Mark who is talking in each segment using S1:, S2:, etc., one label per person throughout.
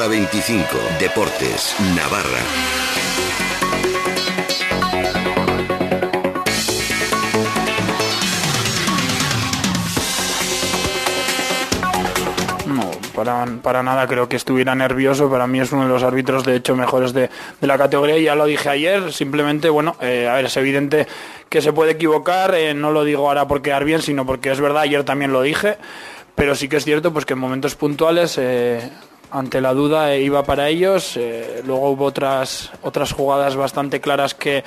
S1: hora 25. Deportes, Navarra.
S2: No, para, para nada creo que estuviera nervioso. Para mí es uno de los árbitros, de hecho, mejores de, de la categoría. Ya lo dije ayer. Simplemente, bueno, eh, a ver, es evidente que se puede equivocar. eh, no lo digo ahora por quedar bien, sino porque es verdad, ayer también lo dije. Pero sí que es cierto pues que en momentos puntuales, eh, ante la duda, eh, iba para ellos. Eh, luego hubo otras, otras jugadas bastante claras que,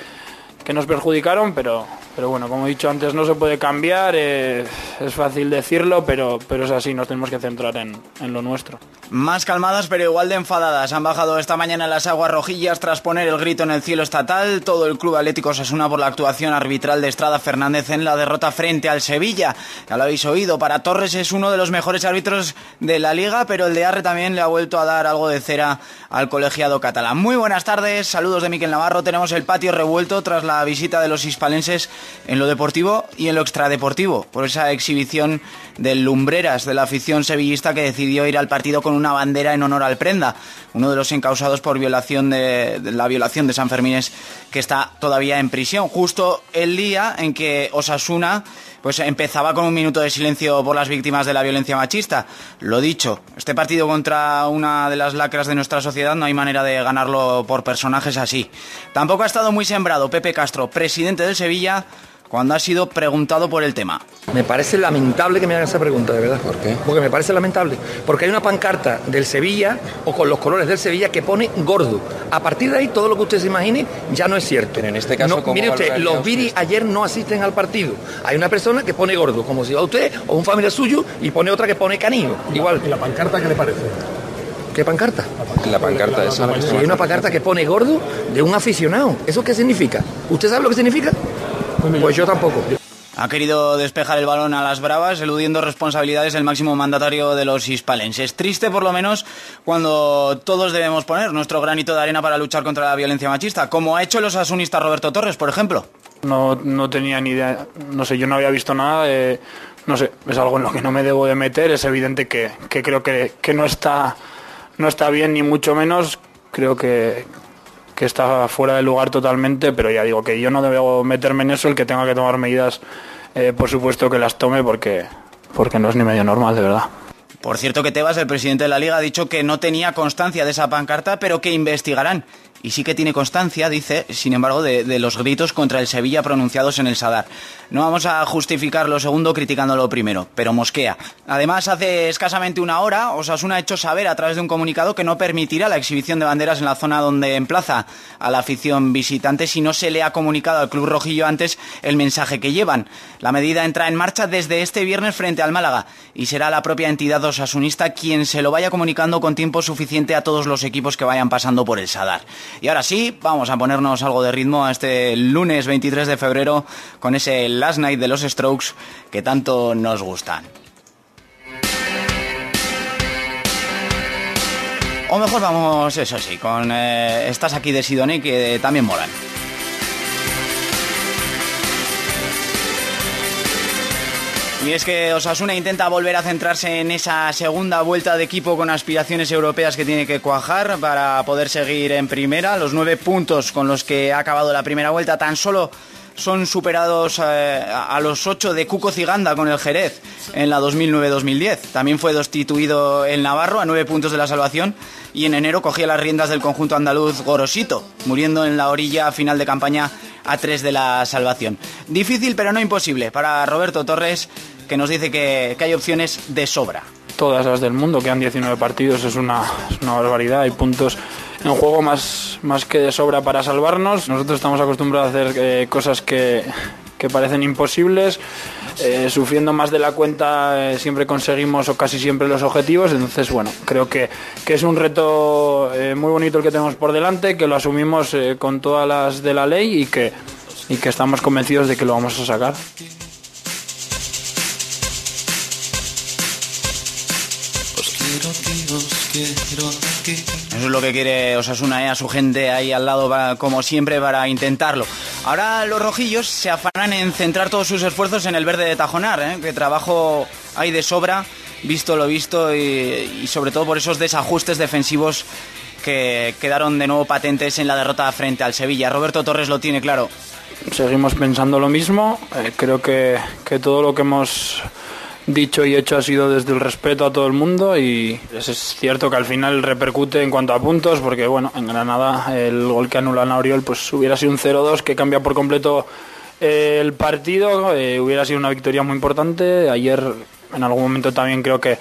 S2: que nos perjudicaron, pero, pero bueno, como he dicho antes, no se puede cambiar, es fácil decirlo, pero, pero es así, nos tenemos que centrar en, en lo nuestro.
S3: Más calmadas pero igual de enfadadas. Han bajado esta mañana las aguas rojillas tras poner el grito en el cielo estatal. Todo el Club Atlético Osasuna por la actuación arbitral de Estrada Fernández en la derrota frente al Sevilla. Ya lo habéis oído, para Torres es uno de los mejores árbitros de la liga, pero el de Arre también le ha vuelto a dar algo de cera al colegiado catalán. Muy buenas tardes, saludos de Miquel Navarro. Tenemos el patio revuelto tras la visita de los hispalenses en lo deportivo y en lo extradeportivo, por esa exhibición del Lumbreras de la afición sevillista que decidió ir al partido con una bandera en honor al Prenda, uno de los encausados por violación de, la violación de San Fermines que está todavía en prisión, justo el día en que Osasuna pues empezaba con un minuto de silencio por las víctimas de la violencia machista. Lo dicho, este partido contra una de las lacras de nuestra sociedad no hay manera de ganarlo por personajes así. Tampoco ha estado muy sembrado Pepe Castro, presidente del Sevilla, cuando ha sido preguntado por el tema.
S4: Me parece lamentable que me hagan esa pregunta, de verdad. ¿Por qué? Porque me parece lamentable. Porque hay una pancarta del Sevilla o con los colores del Sevilla que pone gordo. A partir de ahí, todo lo que usted se imagine ya no es cierto.
S5: Pero en este caso,
S4: No,
S5: ¿cómo
S4: mire usted, los Viri ayer no asisten al partido. Hay una persona que pone gordo, como si va usted o un familiar suyo, y pone otra que pone canino. Igual.
S6: ¿Y la pancarta qué le parece?
S4: ¿Qué pancarta?
S5: La pancarta esa.
S4: hay una pancarta que pone gordo de un aficionado. ¿Eso qué significa? ¿Usted sabe lo que significa? Pues yo tampoco.
S3: Ha querido despejar el balón a las bravas, eludiendo responsabilidades el máximo mandatario de los hispalenses. Triste, por lo menos, cuando todos debemos poner nuestro granito de arena para luchar contra la violencia machista, como ha hecho el osasunista Roberto Torres, por ejemplo.
S2: No, no tenía ni idea, no sé, yo no había visto nada, eh, no sé, es algo en lo que no me debo de meter, es evidente que, que creo que, que no, está, no está bien ni mucho menos, creo que, que está fuera de lugar totalmente, pero ya digo que yo no debo meterme en eso, el que tenga que tomar medidas, eh, por supuesto que las tome porque, porque no es ni medio normal, de verdad.
S3: Por cierto que Tebas, el presidente de la liga, ha dicho que no tenía constancia de esa pancarta, pero que investigarán. Y sí que tiene constancia, dice, sin embargo, de, los gritos contra el Sevilla pronunciados en el Sadar. No vamos a justificar lo segundo criticando lo primero, pero mosquea. Además, hace escasamente una hora, Osasuna ha hecho saber a través de un comunicado que no permitirá la exhibición de banderas en la zona donde emplaza a la afición visitante si no se le ha comunicado al Club Rojillo antes el mensaje que llevan. La medida entra en marcha desde este viernes frente al Málaga y será la propia entidad osasunista quien se lo vaya comunicando con tiempo suficiente a todos los equipos que vayan pasando por el Sadar. Y ahora sí, vamos a ponernos algo de ritmo a este lunes 23 de febrero con ese Last Night de los Strokes que tanto nos gustan. O mejor vamos, eso sí, con eh, Estás aquí de Sidone que también molan. Y es que Osasuna intenta volver a centrarse en esa segunda vuelta de equipo con aspiraciones europeas que tiene que cuajar para poder seguir en primera. Los nueve puntos con los que ha acabado la primera vuelta tan solo son superados eh, a los ocho de Cuco Ciganda con el Jerez en la 2009-2010. También fue destituido el Navarro a nueve puntos de la salvación y en enero cogía las riendas del conjunto andaluz Gorosito, muriendo en la orilla final de campaña a tres de la salvación. Difícil pero no imposible para Roberto Torres que nos dice que, que hay opciones de sobra.
S2: todas las del mundo, quedan 19 partidos, es una, una barbaridad, hay puntos en juego más, más que de sobra para salvarnos. Nosotros estamos acostumbrados a hacer eh, cosas que, que parecen imposibles, eh, sufriendo más de la cuenta eh, siempre conseguimos o casi siempre los objetivos, entonces bueno, creo que, que es un reto muy bonito el que tenemos por delante, que lo asumimos con todas las de la ley y que, y que estamos convencidos de que lo vamos a sacar.
S3: Eso es lo que quiere Osasuna, ¿eh? a su gente ahí al lado, como siempre, para intentarlo. Ahora los rojillos se afanan en centrar todos sus esfuerzos en el verde de Tajonar, ¿eh? que trabajo hay de sobra visto lo visto y, sobre todo por esos desajustes defensivos que quedaron de nuevo patentes en la derrota frente al Sevilla. Roberto Torres lo tiene claro.
S2: Seguimos pensando lo mismo. Eh, creo que, que todo lo que hemos dicho y hecho ha sido desde el respeto a todo el mundo y es cierto que al final repercute en cuanto a puntos porque bueno, en Granada el gol que anulan a Oriol pues hubiera sido un 0-2 que cambia por completo el partido, eh, hubiera sido una victoria muy importante. Ayer en algún momento también creo que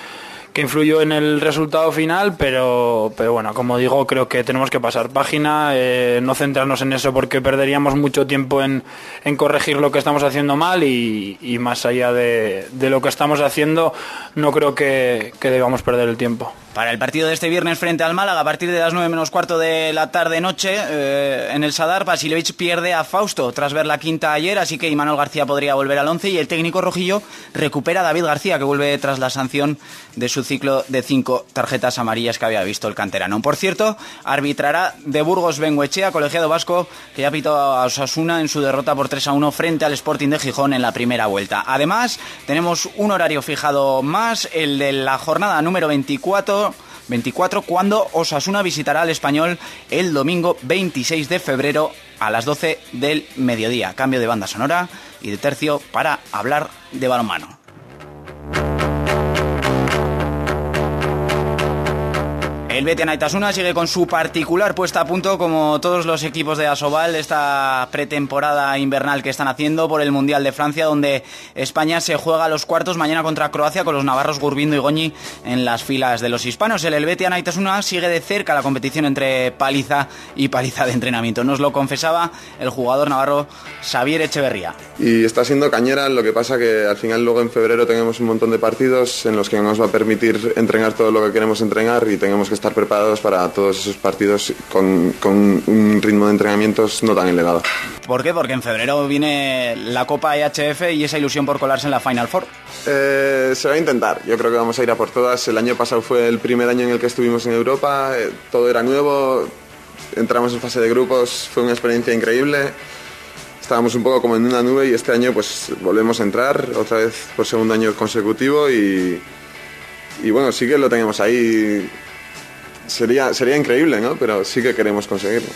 S2: que influyó en el resultado final, pero, pero bueno, como digo, creo que tenemos que pasar página, eh, no centrarnos en eso porque perderíamos mucho tiempo en, en corregir lo que estamos haciendo mal y, y más allá de, de, lo que estamos haciendo, no creo que, que debamos perder el tiempo.
S3: Para el partido de este viernes frente al Málaga, a partir de las 9 menos cuarto de la tarde-noche, eh, en el Sadar, Basilevich pierde a Fausto tras ver la quinta ayer, así que Imanol García podría volver al 11 y el técnico rojillo recupera a David García, que vuelve tras la sanción de su ciclo de cinco tarjetas amarillas que había visto el canterano. Por cierto, arbitrará de Burgos Benguechea, colegiado vasco, que ya pitó a Osasuna en su derrota por 3 a 1 frente al Sporting de Gijón en la primera vuelta. Además, tenemos un horario fijado más, el de la jornada número 24 24 cuando Osasuna visitará al español el domingo 26 de febrero a las 12 del mediodía. Cambio de banda sonora y de tercio para hablar de balonmano. El Betia Naitasuna sigue con su particular puesta a punto, como todos los equipos de Asobal, esta pretemporada invernal que están haciendo por el Mundial de Francia, donde España se juega a los cuartos mañana contra Croacia con los navarros Gurbindo y Goñi en las filas de los hispanos. El Helvetia Naitasuna sigue de cerca la competición entre paliza y paliza de entrenamiento. Nos lo confesaba el jugador navarro Xavier Echeverría.
S5: Y está siendo cañera, lo que pasa que al final luego en febrero tenemos un montón de partidos en los que nos va a permitir entrenar todo lo que queremos entrenar y tenemos que estar preparados para todos esos partidos con, con un ritmo de entrenamientos no tan elevado.
S3: ¿Por qué? Porque en febrero viene la Copa EHF y esa ilusión por colarse en la Final Four.
S5: Eh, se va a intentar, yo creo que vamos a ir a por todas. El año pasado fue el primer año en el que estuvimos en Europa, eh, todo era nuevo, entramos en fase de grupos, fue una experiencia increíble. Estábamos un poco como en una nube y este año pues volvemos a entrar otra vez por segundo año consecutivo y, y bueno, sí que lo tenemos ahí sería, sería increíble, ¿no? Pero sí que queremos conseguirlo.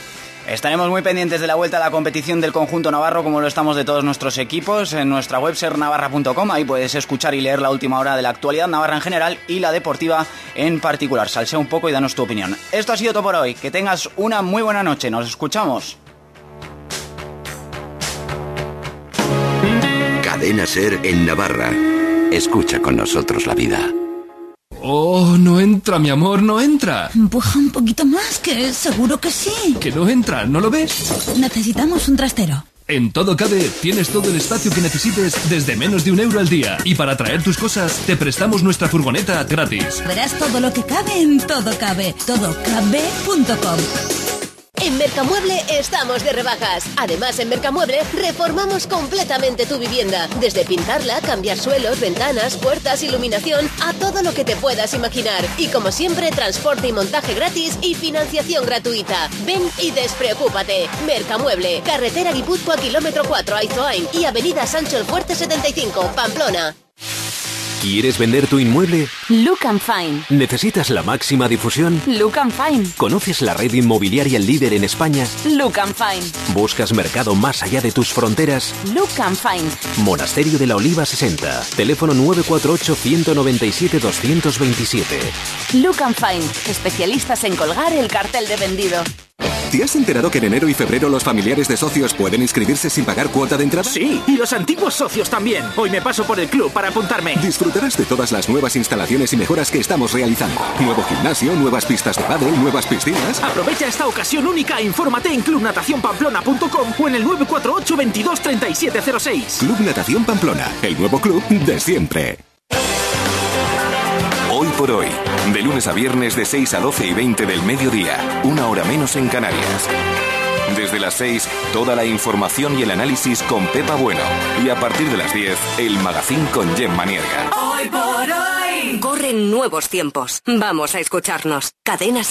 S3: Estaremos muy pendientes de la vuelta a la competición del conjunto navarro, como lo estamos de todos nuestros equipos, en nuestra web sernavarra.com. Ahí puedes escuchar y leer la última hora de la actualidad navarra en general y la deportiva en particular. Salsea un poco y danos tu opinión. Esto ha sido todo por hoy. Que tengas una muy buena noche. Nos escuchamos.
S1: Cadena Ser en Navarra. Escucha con nosotros la vida.
S6: Oh, no entra, mi amor, no entra.
S7: Empuja un poquito más, que seguro que sí.
S6: Que no entra, ¿no lo ves?
S7: Necesitamos un trastero.
S6: En Todo Cabe tienes todo el espacio que necesites desde menos de un euro al día. Y para traer tus cosas, te prestamos nuestra furgoneta gratis.
S7: Verás todo lo que cabe en Todo Cabe. Todocabe.com.
S8: En Mercamueble estamos de rebajas. Además, en Mercamueble reformamos completamente tu vivienda. Desde pintarla, cambiar suelos, ventanas, puertas, iluminación, a todo lo que te puedas imaginar. Y como siempre, transporte y montaje gratis y financiación gratuita. Ven y despreocúpate. Mercamueble, carretera Guipúzcoa, kilómetro 4, Aizoain y avenida Sancho el Fuerte 75, Pamplona.
S9: ¿Quieres vender tu inmueble?
S10: Look and Fine.
S9: ¿Necesitas la máxima difusión?
S10: Look and Fine.
S9: ¿Conoces la red inmobiliaria líder en España?
S10: Look and Fine.
S9: ¿Buscas mercado más allá de tus fronteras?
S10: Look and Fine.
S9: Monasterio de la Oliva 60. Teléfono 948-197-227.
S10: Look and Fine. Especialistas en colgar el cartel de vendido.
S11: ¿Te has enterado que en enero y febrero los familiares de socios pueden inscribirse sin pagar cuota de entrada?
S12: Sí, y los antiguos socios también. Hoy me paso por el club para apuntarme.
S11: Disfrutarás de todas las nuevas instalaciones y mejoras que estamos realizando. Nuevo gimnasio, nuevas pistas de pádel, nuevas piscinas.
S12: Aprovecha esta ocasión única e infórmate en clubnatacionpamplona.com o en el 948 22 3706.
S11: Club Natación Pamplona, el nuevo club de siempre.
S13: Hoy por hoy, de lunes a viernes de 6 a 12 y 20 del mediodía, una hora menos en Canarias. Desde las 6, toda la información y el análisis con Pepa Bueno. Y a partir de las 10, el magazine con Gemma Nierga.
S14: Hoy por hoy. Corren nuevos tiempos. Vamos a escucharnos. Cadenas